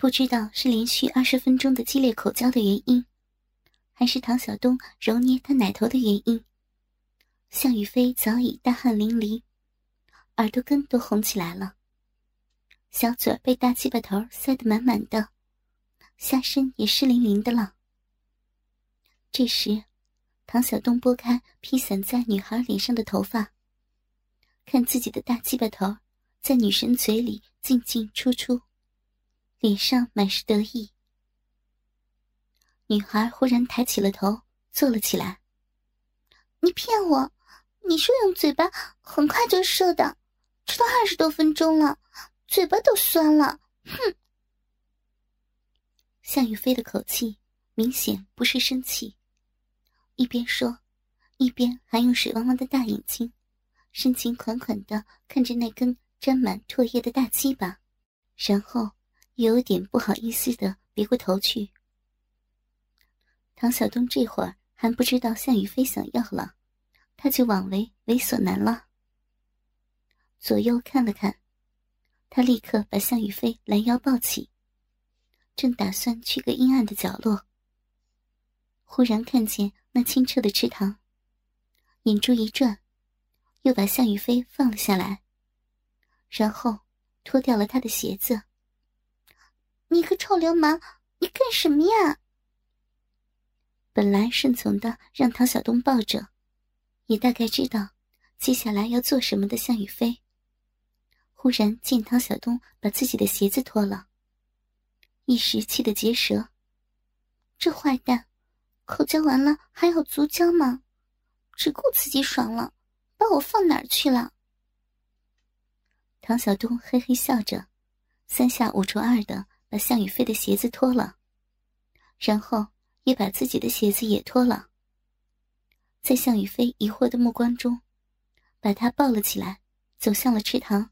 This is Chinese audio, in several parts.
不知道是连续二十分钟的激烈口交的原因，还是唐小东揉捏他奶头的原因。向宇飞早已大汗淋漓，耳朵根都红起来了，小嘴被大鸡巴头塞得满满的，下身也湿淋淋的了。这时，唐小东拨开披散在女孩脸上的头发，看自己的大鸡巴头在女神嘴里进进出出。脸上满是得意，女孩忽然抬起了头，坐了起来。你骗我！你说用嘴巴很快就射的，这都二十多分钟了，嘴巴都酸了。哼！向宇飞的口气明显不是生气，一边说，一边还用水汪汪的大眼睛，深情款款的看着那根沾满唾液的大鸡巴，然后。有点不好意思的别过头去。唐小东这会儿还不知道向宇飞想要了，他就枉为猥琐男了。左右看了看，他立刻把向宇飞拦腰抱起，正打算去个阴暗的角落，忽然看见那清澈的池塘，眼珠一转，又把向宇飞放了下来，然后脱掉了他的鞋子。你个臭流氓，你干什么呀？本来顺从的让唐小东抱着，也大概知道接下来要做什么的向宇飞，忽然见唐小东把自己的鞋子脱了，一时气得结舌。这坏蛋，口交完了还要足交吗？只顾自己爽了，把我放哪儿去了？唐小东嘿嘿笑着，三下五除二的。把向宇飞的鞋子脱了，然后也把自己的鞋子也脱了。在向宇飞疑惑的目光中，把他抱了起来，走向了池塘。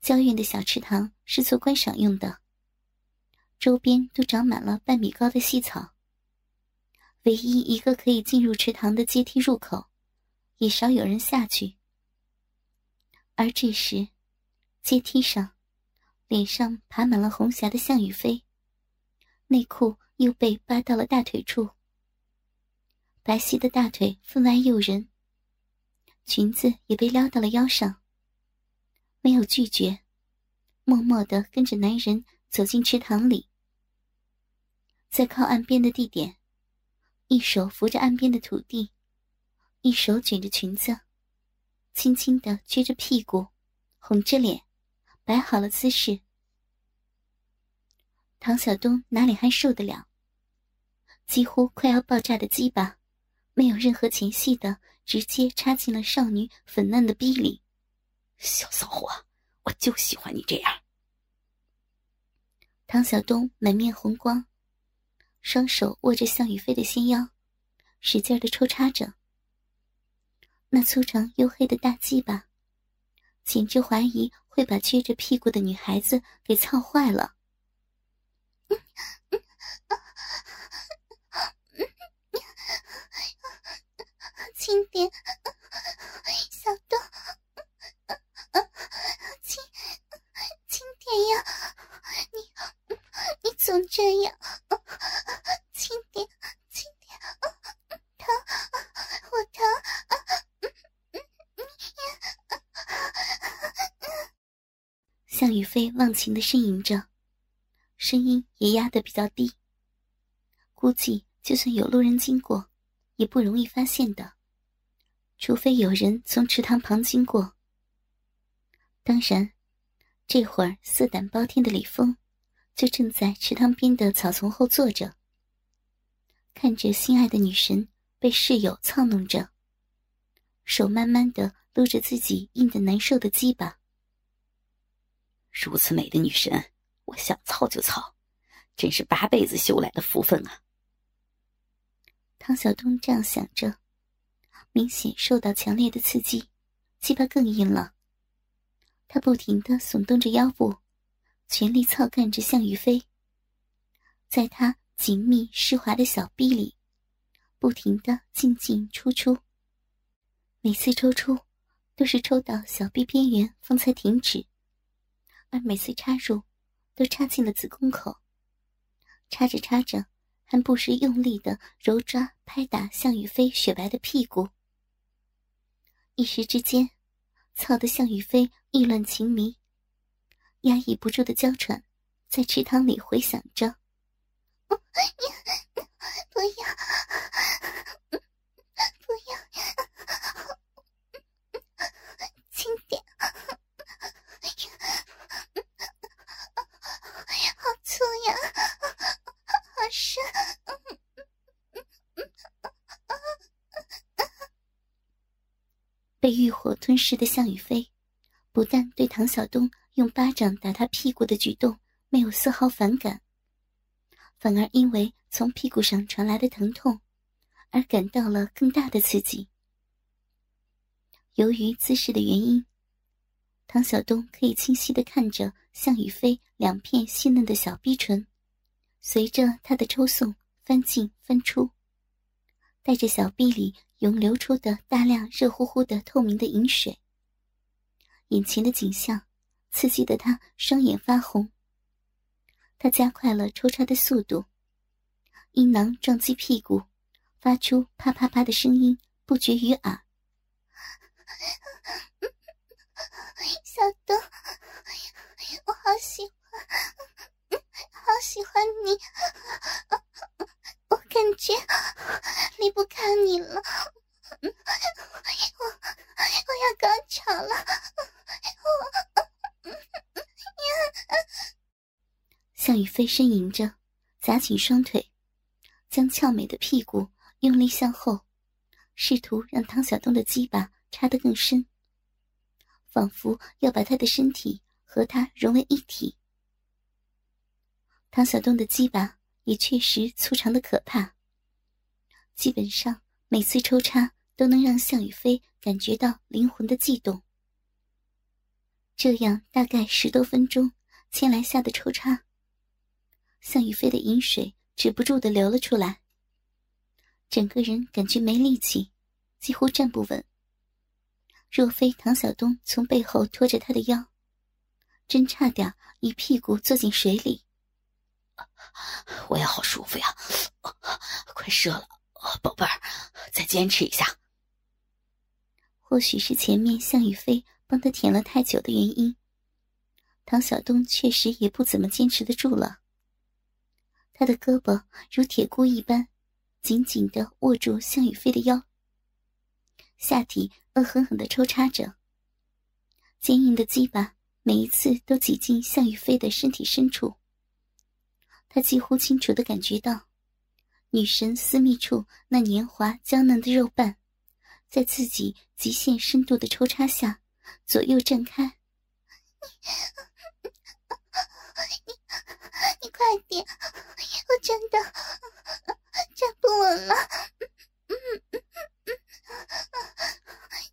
郊院的小池塘是做观赏用的，周边都长满了半米高的细草。唯一一个可以进入池塘的阶梯入口，也少有人下去。而这时，阶梯上。脸上爬满了红霞的向宇飞，内裤又被扒到了大腿处，白皙的大腿分外诱人。裙子也被撩到了腰上，没有拒绝，默默的跟着男人走进池塘里，在靠岸边的地点，一手扶着岸边的土地，一手卷着裙子，轻轻的撅着屁股，红着脸。摆好了姿势，唐小东哪里还受得了？几乎快要爆炸的鸡巴，没有任何前戏的，直接插进了少女粉嫩的逼里。小骚货，我就喜欢你这样。唐小东满面红光，双手握着向宇飞的纤腰，使劲的抽插着。那粗长黝黑的大鸡巴。简直怀疑会把撅着屁股的女孩子给操坏了。轻点，小东，轻轻点呀！你你总这样，轻点，轻点，疼，我疼。向宇飞忘情的呻吟着，声音也压得比较低。估计就算有路人经过，也不容易发现的，除非有人从池塘旁经过。当然，这会儿色胆包天的李峰，就正在池塘边的草丛后坐着，看着心爱的女神被室友操弄着，手慢慢的撸着自己硬的难受的鸡巴。如此美的女神，我想操就操，真是八辈子修来的福分啊！唐晓东这样想着，明显受到强烈的刺激，鸡巴更硬了。他不停的耸动着腰部，全力操干着向宇飞，在他紧密湿滑的小臂里，不停的进进出出。每次抽出，都是抽到小臂边缘方才停止。而每次插入，都插进了子宫口，插着插着，还不时用力的揉抓拍打向雨飞雪白的屁股。一时之间，操得向雨飞意乱情迷，压抑不住的娇喘在池塘里回响着。不要，不要，轻点。好粗呀，好深。被欲火吞噬的向雨飞，不但对唐晓东用巴掌打他屁股的举动没有丝毫反感，反而因为从屁股上传来的疼痛，而感到了更大的刺激。由于姿势的原因，唐晓东可以清晰的看着向雨飞两片细嫩的小逼唇，随着他的抽送翻进翻出，带着小臂里。涌流出的大量热乎乎的透明的饮水，眼前的景象刺激得他双眼发红。他加快了抽插的速度，阴囊撞击屁股，发出啪啪啪的声音不绝于耳。小东，我好喜欢，好喜欢你。感觉离不开你了，我我要高潮了。向雨飞呻吟着，夹紧双腿，将俏美的屁股用力向后，试图让唐小东的鸡巴插得更深，仿佛要把他的身体和他融为一体。唐小东的鸡巴。也确实粗长的可怕。基本上每次抽插都能让向宇飞感觉到灵魂的悸动。这样大概十多分钟，千来下的抽插，向雨飞的饮水止不住的流了出来。整个人感觉没力气，几乎站不稳。若非唐晓东从背后拖着他的腰，真差点一屁股坐进水里。我也好舒服呀，快射了，宝贝儿，再坚持一下。或许是前面向雨飞帮他舔了太久的原因，唐晓东确实也不怎么坚持得住了。他的胳膊如铁箍一般，紧紧的握住向雨飞的腰，下体恶狠狠的抽插着，坚硬的鸡巴每一次都挤进向雨飞的身体深处。他几乎清楚的感觉到，女神私密处那年华娇嫩的肉瓣，在自己极限深度的抽插下，左右绽开。你 你你快点，我真的站不稳了。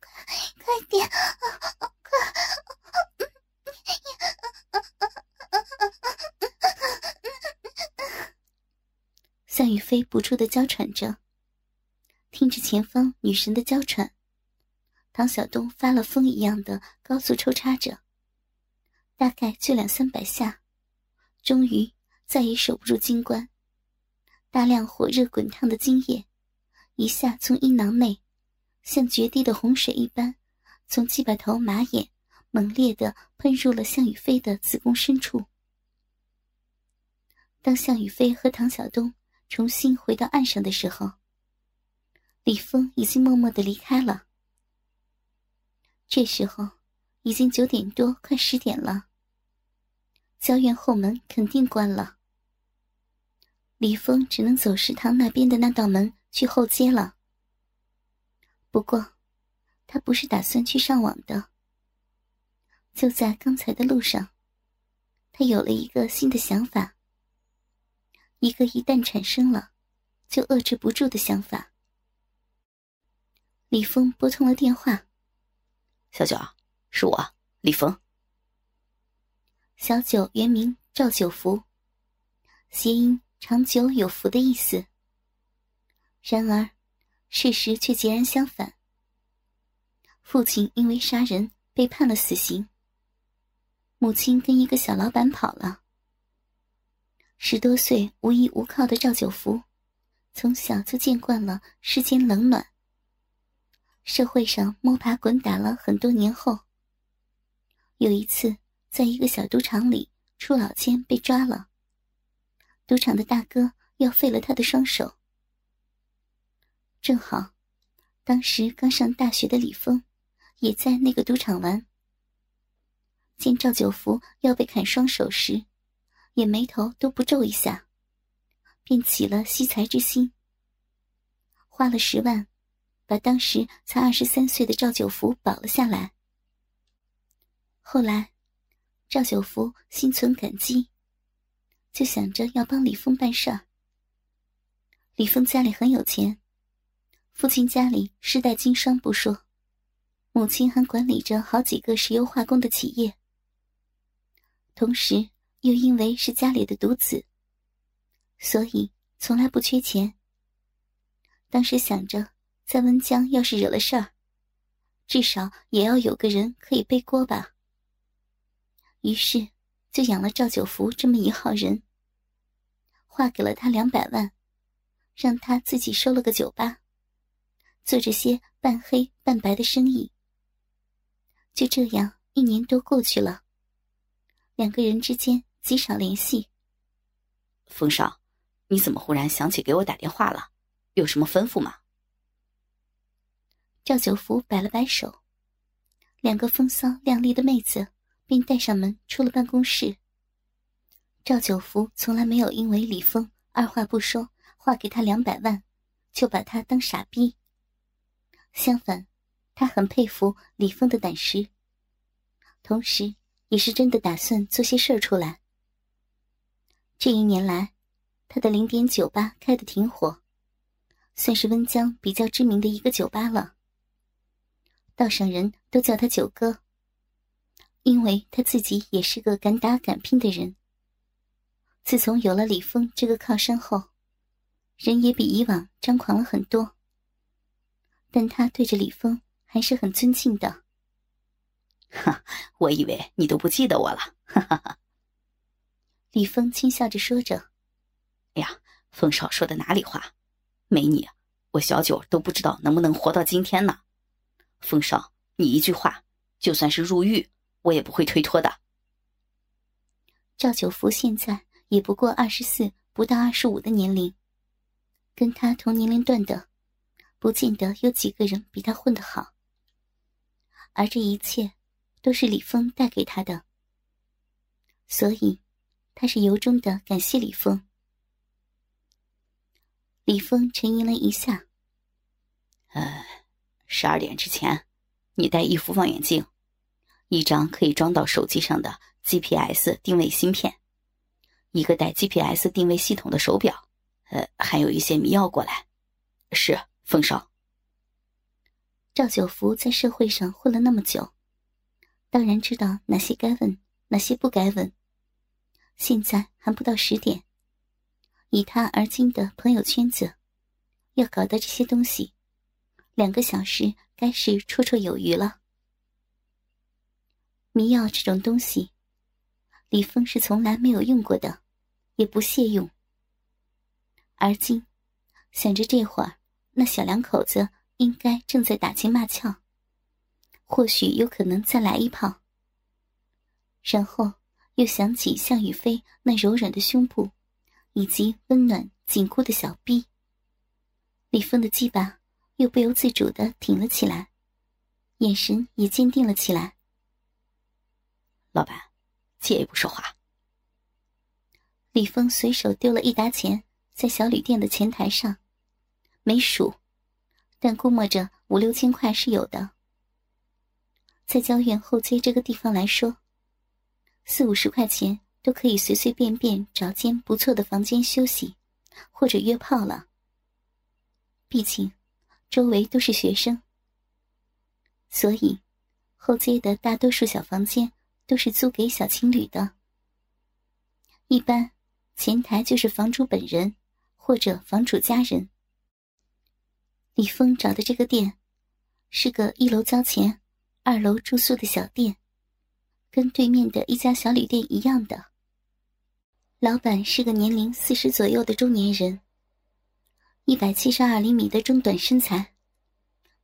快快点！向雨飞不住的娇喘着，听着前方女神的娇喘，唐小东发了疯一样的高速抽插着，大概就两三百下，终于再也守不住金冠，大量火热滚烫的精液一下从阴囊内，像决堤的洪水一般，从鸡巴头马眼猛烈的喷入了向雨飞的子宫深处。当向雨飞和唐晓东。重新回到岸上的时候，李峰已经默默的离开了。这时候已经九点多，快十点了。教院后门肯定关了，李峰只能走食堂那边的那道门去后街了。不过，他不是打算去上网的。就在刚才的路上，他有了一个新的想法。一个一旦产生了，就遏制不住的想法。李峰拨通了电话：“小九，是我，李峰。”小九原名赵九福，谐音“长久有福”的意思。然而，事实却截然相反。父亲因为杀人被判了死刑，母亲跟一个小老板跑了。十多岁无依无靠的赵九福，从小就见惯了世间冷暖。社会上摸爬滚打了很多年后，有一次在一个小赌场里出老千被抓了，赌场的大哥要废了他的双手。正好，当时刚上大学的李峰也在那个赌场玩，见赵九福要被砍双手时，也眉头都不皱一下，便起了惜财之心，花了十万。把当时才二十三岁的赵九福保了下来。后来，赵九福心存感激，就想着要帮李峰办事。李峰家里很有钱，父亲家里世代经商不说，母亲还管理着好几个石油化工的企业。同时，又因为是家里的独子，所以从来不缺钱。当时想着。在温江要是惹了事儿，至少也要有个人可以背锅吧。于是就养了赵九福这么一号人，划给了他两百万，让他自己收了个酒吧，做这些半黑半白的生意。就这样，一年多过去了，两个人之间极少联系。风少，你怎么忽然想起给我打电话了？有什么吩咐吗？赵九福摆了摆手，两个风骚靓丽的妹子便带上门出了办公室。赵九福从来没有因为李峰二话不说划给他两百万，就把他当傻逼。相反，他很佩服李峰的胆识，同时也是真的打算做些事儿出来。这一年来，他的零点酒吧开的挺火，算是温江比较知名的一个酒吧了。道上人都叫他九哥，因为他自己也是个敢打敢拼的人。自从有了李峰这个靠山后，人也比以往张狂了很多。但他对着李峰还是很尊敬的。哈，我以为你都不记得我了。哈哈哈。李峰轻笑着说着：“哎呀，风少说的哪里话？没你，我小九都不知道能不能活到今天呢。”风少，你一句话，就算是入狱，我也不会推脱的。赵九福现在也不过二十四，不到二十五的年龄，跟他同年龄段的，不见得有几个人比他混得好。而这一切，都是李峰带给他的，所以，他是由衷的感谢李峰。李峰沉吟了一下，唉。十二点之前，你带一副望远镜，一张可以装到手机上的 GPS 定位芯片，一个带 GPS 定位系统的手表，呃，还有一些迷药过来。是，风少。赵九福在社会上混了那么久，当然知道哪些该问，哪些不该问。现在还不到十点，以他而今的朋友圈子，要搞到这些东西。两个小时该是绰绰有余了。迷药这种东西，李峰是从来没有用过的，也不屑用。而今想着这会儿那小两口子应该正在打情骂俏，或许有可能再来一炮。然后又想起向雨飞那柔软的胸部，以及温暖紧箍的小臂，李峰的鸡巴。又不由自主的挺了起来，眼神也坚定了起来。老板，借一步说话。李峰随手丢了一沓钱在小旅店的前台上，没数，但估摸着五六千块是有的。在郊院后街这个地方来说，四五十块钱都可以随随便便找间不错的房间休息，或者约炮了。毕竟。周围都是学生，所以后街的大多数小房间都是租给小情侣的。一般前台就是房主本人或者房主家人。李峰找的这个店是个一楼交钱、二楼住宿的小店，跟对面的一家小旅店一样的。老板是个年龄四十左右的中年人，一百七十二厘米的中短身材，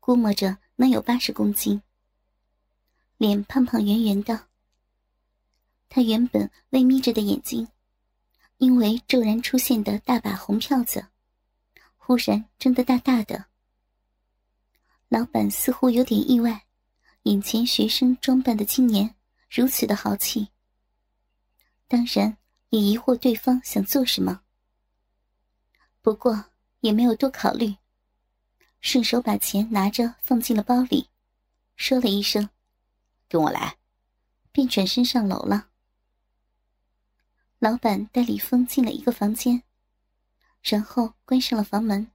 估摸着能有八十公斤，脸胖胖圆圆的。他原本微眯着的眼睛，因为骤然出现的大把红票子，忽然睁得大大的。老板似乎有点意外，眼前学生装扮的青年如此的豪气，当然。也疑惑对方想做什么，不过也没有多考虑，顺手把钱拿着放进了包里，说了一声：“跟我来。”便转身上楼了。老板带李峰进了一个房间，然后关上了房门。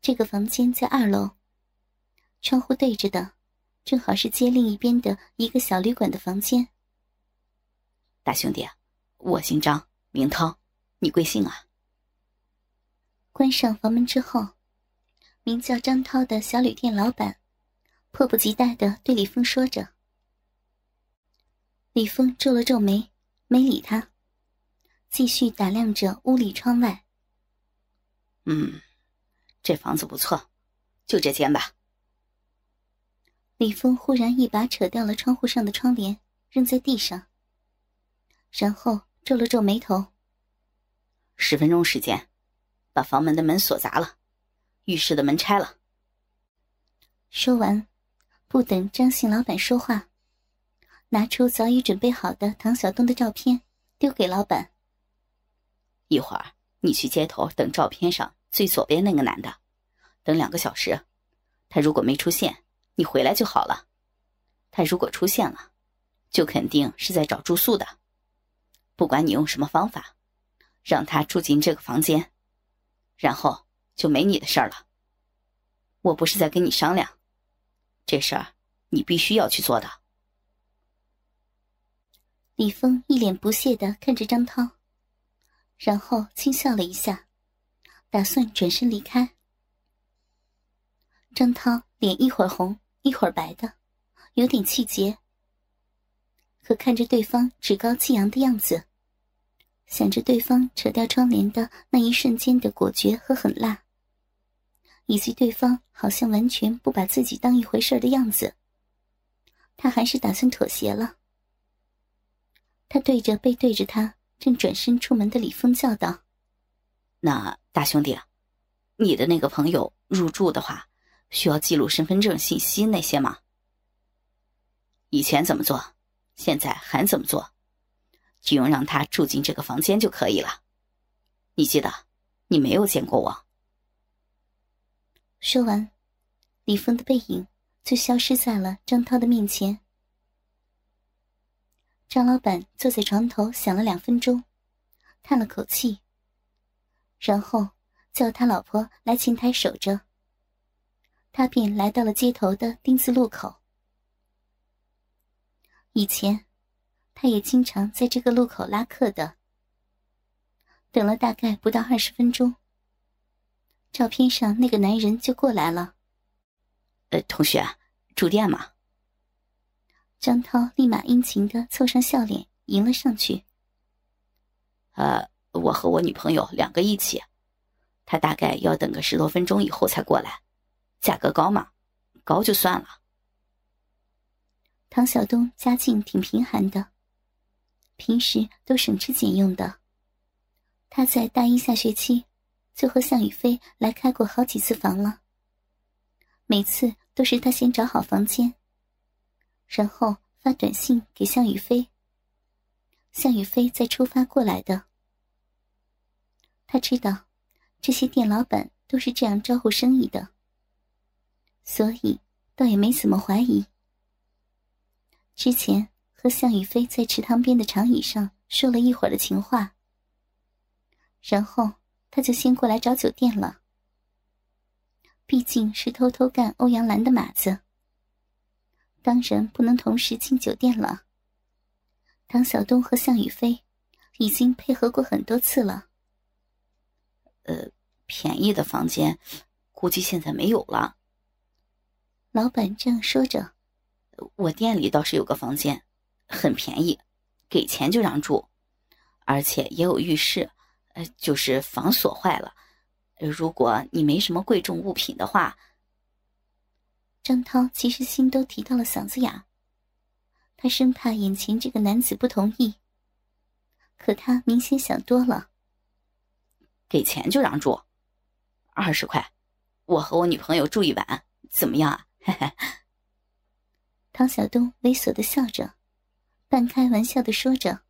这个房间在二楼，窗户对着的，正好是街另一边的一个小旅馆的房间。大兄弟。我姓张，名涛，你贵姓啊？关上房门之后，名叫张涛的小旅店老板迫不及待的对李峰说着。李峰皱了皱眉，没理他，继续打量着屋里窗外。嗯，这房子不错，就这间吧。李峰忽然一把扯掉了窗户上的窗帘，扔在地上，然后。皱了皱眉头。十分钟时间，把房门的门锁砸了，浴室的门拆了。说完，不等张姓老板说话，拿出早已准备好的唐小东的照片，丢给老板。一会儿你去街头等照片上最左边那个男的，等两个小时，他如果没出现，你回来就好了。他如果出现了，就肯定是在找住宿的。不管你用什么方法，让他住进这个房间，然后就没你的事儿了。我不是在跟你商量，这事儿你必须要去做的。李峰一脸不屑的看着张涛，然后轻笑了一下，打算转身离开。张涛脸一会儿红一会儿白的，有点气结。可看着对方趾高气扬的样子。想着对方扯掉窗帘的那一瞬间的果决和狠辣，以及对方好像完全不把自己当一回事的样子，他还是打算妥协了。他对着背对着他正转身出门的李峰叫道：“那大兄弟，你的那个朋友入住的话，需要记录身份证信息那些吗？以前怎么做，现在还怎么做？”只用让他住进这个房间就可以了。你记得，你没有见过我。说完，李峰的背影就消失在了张涛的面前。张老板坐在床头想了两分钟，叹了口气，然后叫他老婆来前台守着。他便来到了街头的丁字路口。以前。他也经常在这个路口拉客的。等了大概不到二十分钟，照片上那个男人就过来了。呃，同学，住店吗？张涛立马殷勤的凑上笑脸迎了上去。呃，我和我女朋友两个一起，他大概要等个十多分钟以后才过来。价格高嘛？高就算了。唐晓东家境挺贫寒的。平时都省吃俭用的，他在大一下学期就和向宇飞来开过好几次房了。每次都是他先找好房间，然后发短信给向宇飞，向宇飞再出发过来的。他知道这些店老板都是这样招呼生意的，所以倒也没怎么怀疑。之前。和向宇飞在池塘边的长椅上说了一会儿的情话，然后他就先过来找酒店了。毕竟是偷偷干欧阳兰的马子，当然不能同时进酒店了。唐晓东和向宇飞已经配合过很多次了。呃，便宜的房间估计现在没有了。老板这样说着，我店里倒是有个房间。很便宜，给钱就让住，而且也有浴室，呃，就是房锁坏了。如果你没什么贵重物品的话，张涛其实心都提到了嗓子眼他生怕眼前这个男子不同意。可他明显想多了。给钱就让住，二十块，我和我女朋友住一晚，怎么样啊？嘿嘿。唐小东猥琐的笑着，半开玩笑的说着。